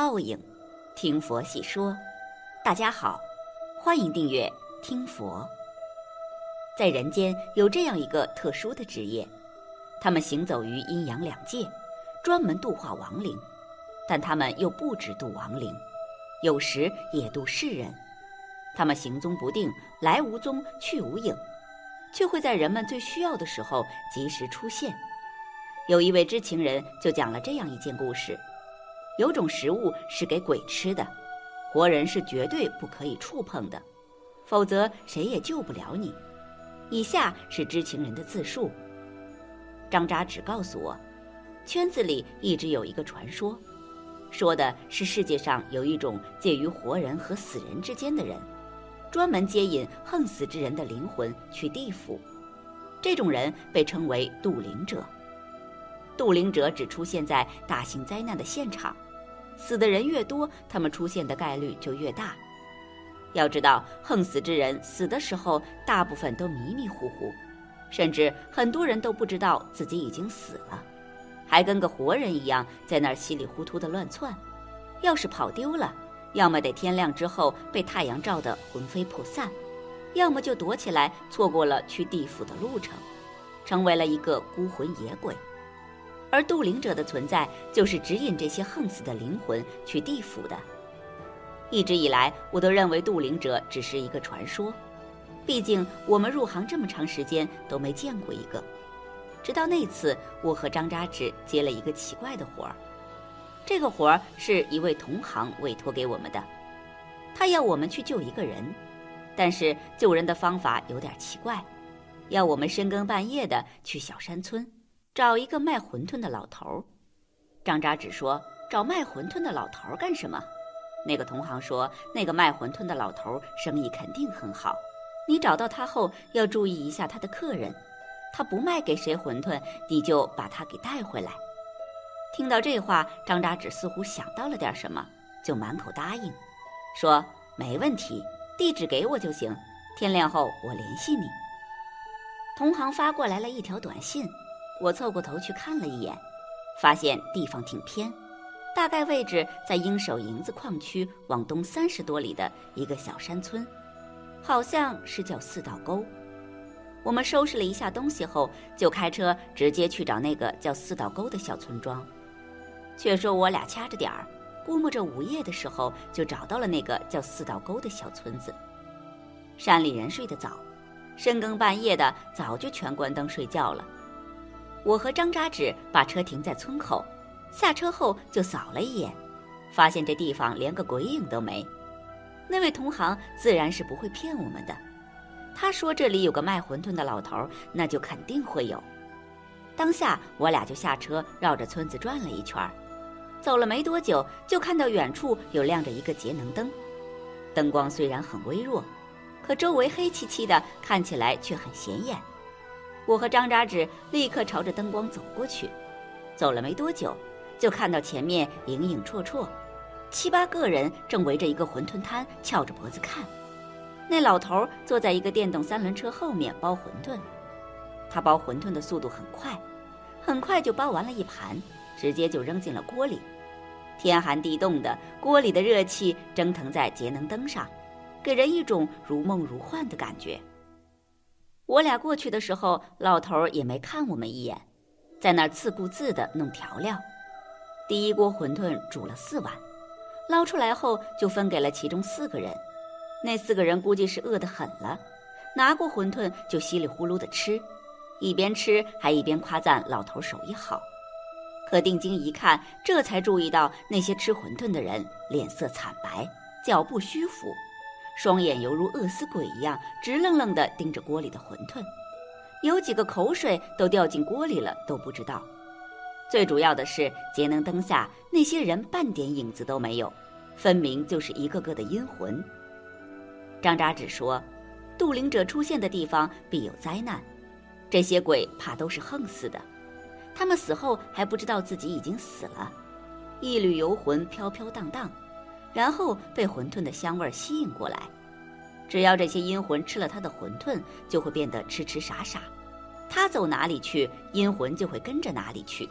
报应，听佛细说。大家好，欢迎订阅听佛。在人间有这样一个特殊的职业，他们行走于阴阳两界，专门度化亡灵。但他们又不只度亡灵，有时也度世人。他们行踪不定，来无踪，去无影，却会在人们最需要的时候及时出现。有一位知情人就讲了这样一件故事：有种食物是给鬼吃的，活人是绝对不可以触碰的，否则谁也救不了你。以下是知情人的自述。张扎只告诉我，圈子里一直有一个传说。说的是世界上有一种介于活人和死人之间的人，专门接引横死之人的灵魂去地府。这种人被称为渡灵者。渡灵者只出现在大型灾难的现场，死的人越多，他们出现的概率就越大。要知道，横死之人死的时候大部分都迷迷糊糊，甚至很多人都不知道自己已经死了。还跟个活人一样在那儿稀里糊涂的乱窜，要是跑丢了，要么得天亮之后被太阳照得魂飞魄散，要么就躲起来错过了去地府的路程，成为了一个孤魂野鬼。而渡灵者的存在，就是指引这些横死的灵魂去地府的。一直以来，我都认为渡灵者只是一个传说，毕竟我们入行这么长时间都没见过一个。直到那次，我和张扎纸接了一个奇怪的活儿。这个活儿是一位同行委托给我们的，他要我们去救一个人，但是救人的方法有点奇怪，要我们深更半夜的去小山村，找一个卖馄饨的老头儿。张扎纸说：“找卖馄饨的老头儿干什么？”那个同行说：“那个卖馄饨的老头儿生意肯定很好，你找到他后要注意一下他的客人。”他不卖给谁馄饨，你就把他给带回来。听到这话，张扎纸似乎想到了点什么，就满口答应，说没问题，地址给我就行，天亮后我联系你。同行发过来了一条短信，我凑过头去看了一眼，发现地方挺偏，大概位置在鹰首营子矿区往东三十多里的一个小山村，好像是叫四道沟。我们收拾了一下东西后，就开车直接去找那个叫四道沟的小村庄。却说我俩掐着点儿，估摸着午夜的时候就找到了那个叫四道沟的小村子。山里人睡得早，深更半夜的早就全关灯睡觉了。我和张扎纸把车停在村口，下车后就扫了一眼，发现这地方连个鬼影都没。那位同行自然是不会骗我们的。他说：“这里有个卖馄饨的老头，那就肯定会有。”当下我俩就下车，绕着村子转了一圈走了没多久，就看到远处有亮着一个节能灯，灯光虽然很微弱，可周围黑漆漆的，看起来却很显眼。我和张扎纸立刻朝着灯光走过去，走了没多久，就看到前面影影绰绰，七八个人正围着一个馄饨摊，翘着脖子看。那老头坐在一个电动三轮车后面包馄饨，他包馄饨的速度很快，很快就包完了一盘，直接就扔进了锅里。天寒地冻的，锅里的热气蒸腾在节能灯上，给人一种如梦如幻的感觉。我俩过去的时候，老头也没看我们一眼，在那儿自顾自地弄调料。第一锅馄饨煮了四碗，捞出来后就分给了其中四个人。那四个人估计是饿得很了，拿过馄饨就稀里呼噜的吃，一边吃还一边夸赞老头手艺好。可定睛一看，这才注意到那些吃馄饨的人脸色惨白，脚步虚浮，双眼犹如饿死鬼一样直愣愣地盯着锅里的馄饨，有几个口水都掉进锅里了都不知道。最主要的是，节能灯下那些人半点影子都没有，分明就是一个个的阴魂。张扎只说：“渡灵者出现的地方必有灾难，这些鬼怕都是横死的。他们死后还不知道自己已经死了，一缕游魂飘飘荡荡，然后被馄饨的香味吸引过来。只要这些阴魂吃了他的馄饨，就会变得痴痴傻傻。他走哪里去，阴魂就会跟着哪里去。”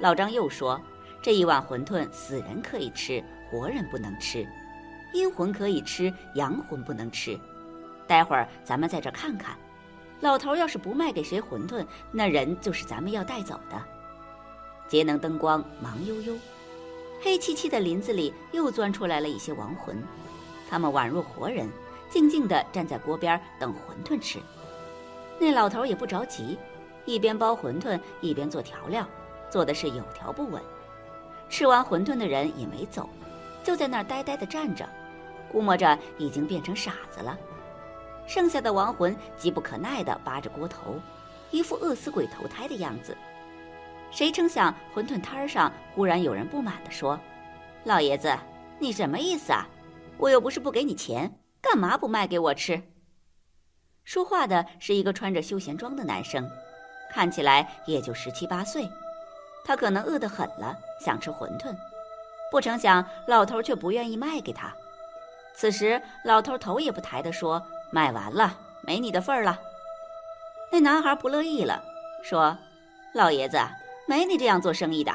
老张又说：“这一碗馄饨，死人可以吃，活人不能吃；阴魂可以吃，阳魂不能吃。待会儿咱们在这看看，老头要是不卖给谁馄饨，那人就是咱们要带走的。节能灯光忙悠悠，黑漆漆的林子里又钻出来了一些亡魂，他们宛若活人，静静地站在锅边等馄饨吃。那老头也不着急，一边包馄饨一边做调料，做的是有条不紊。吃完馄饨的人也没走，就在那儿呆呆地站着，估摸着已经变成傻子了。剩下的亡魂急不可耐地扒着锅头，一副饿死鬼投胎的样子。谁成想，馄饨摊上忽然有人不满地说：“老爷子，你什么意思啊？我又不是不给你钱，干嘛不卖给我吃？”说话的是一个穿着休闲装的男生，看起来也就十七八岁。他可能饿得很了，想吃馄饨，不成想老头却不愿意卖给他。此时，老头头也不抬地说：“卖完了，没你的份儿了。”那男孩不乐意了，说：“老爷子。”没你这样做生意的，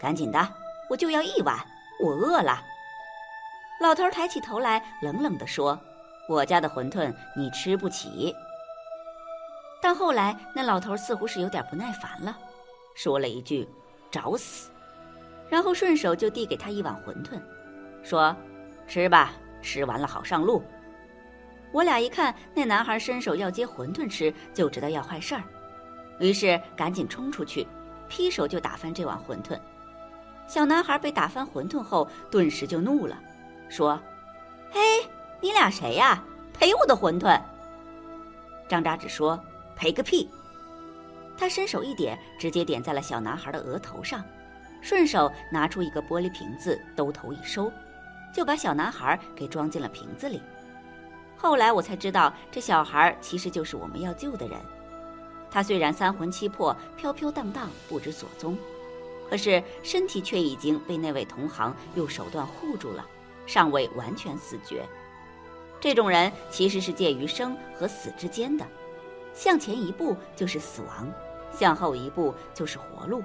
赶紧的，我就要一碗，我饿了。老头抬起头来，冷冷地说：“我家的馄饨你吃不起。”但后来那老头似乎是有点不耐烦了，说了一句：“找死！”然后顺手就递给他一碗馄饨，说：“吃吧，吃完了好上路。”我俩一看那男孩伸手要接馄饨吃，就知道要坏事儿，于是赶紧冲出去。劈手就打翻这碗馄饨，小男孩被打翻馄饨后，顿时就怒了，说：“嘿，你俩谁呀？赔我的馄饨！”张扎只说：“赔个屁！”他伸手一点，直接点在了小男孩的额头上，顺手拿出一个玻璃瓶子，兜头一收，就把小男孩给装进了瓶子里。后来我才知道，这小孩其实就是我们要救的人。他虽然三魂七魄、飘飘荡荡、不知所踪，可是身体却已经被那位同行用手段护住了，尚未完全死绝。这种人其实是介于生和死之间的，向前一步就是死亡，向后一步就是活路。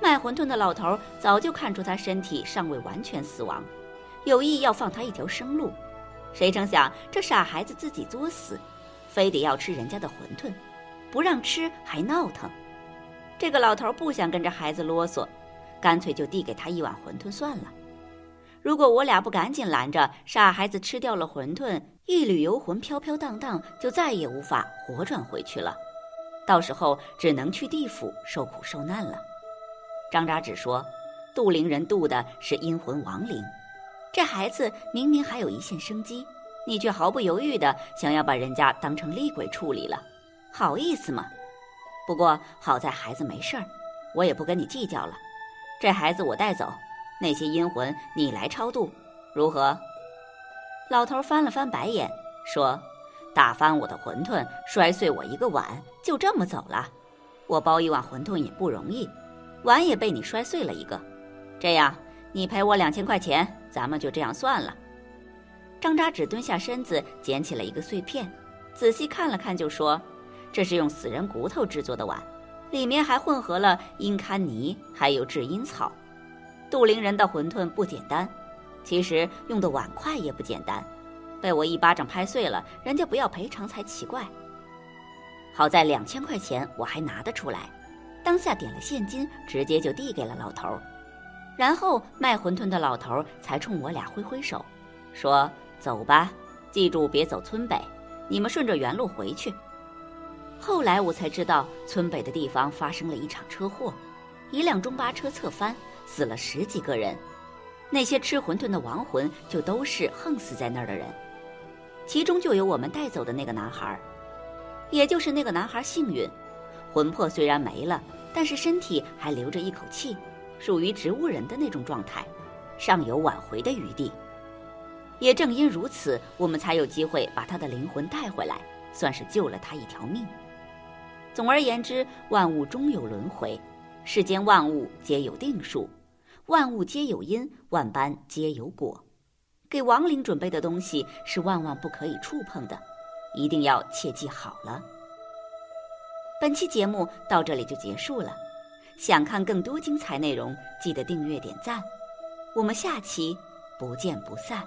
卖馄饨的老头早就看出他身体尚未完全死亡，有意要放他一条生路。谁成想这傻孩子自己作死，非得要吃人家的馄饨。不让吃还闹腾，这个老头不想跟着孩子啰嗦，干脆就递给他一碗馄饨算了。如果我俩不赶紧拦着，傻孩子吃掉了馄饨，一缕游魂飘飘荡荡，就再也无法活转回去了。到时候只能去地府受苦受难了。张扎只说，渡灵人渡的是阴魂亡灵，这孩子明明还有一线生机，你却毫不犹豫的想要把人家当成厉鬼处理了。好意思吗？不过好在孩子没事儿，我也不跟你计较了。这孩子我带走，那些阴魂你来超度，如何？老头翻了翻白眼，说：“打翻我的馄饨，摔碎我一个碗，就这么走了？我包一碗馄饨也不容易，碗也被你摔碎了一个。这样，你赔我两千块钱，咱们就这样算了。”张扎只蹲下身子捡起了一个碎片，仔细看了看，就说。这是用死人骨头制作的碗，里面还混合了阴堪泥，还有制阴草。杜陵人的馄饨不简单，其实用的碗筷也不简单，被我一巴掌拍碎了，人家不要赔偿才奇怪。好在两千块钱我还拿得出来，当下点了现金，直接就递给了老头。然后卖馄饨的老头才冲我俩挥挥手，说：“走吧，记住别走村北，你们顺着原路回去。”后来我才知道，村北的地方发生了一场车祸，一辆中巴车侧翻，死了十几个人。那些吃馄饨的亡魂就都是横死在那儿的人，其中就有我们带走的那个男孩。也就是那个男孩幸运，魂魄虽然没了，但是身体还留着一口气，属于植物人的那种状态，尚有挽回的余地。也正因如此，我们才有机会把他的灵魂带回来，算是救了他一条命。总而言之，万物终有轮回，世间万物皆有定数，万物皆有因，万般皆有果。给亡灵准备的东西是万万不可以触碰的，一定要切记好了。本期节目到这里就结束了，想看更多精彩内容，记得订阅点赞。我们下期不见不散。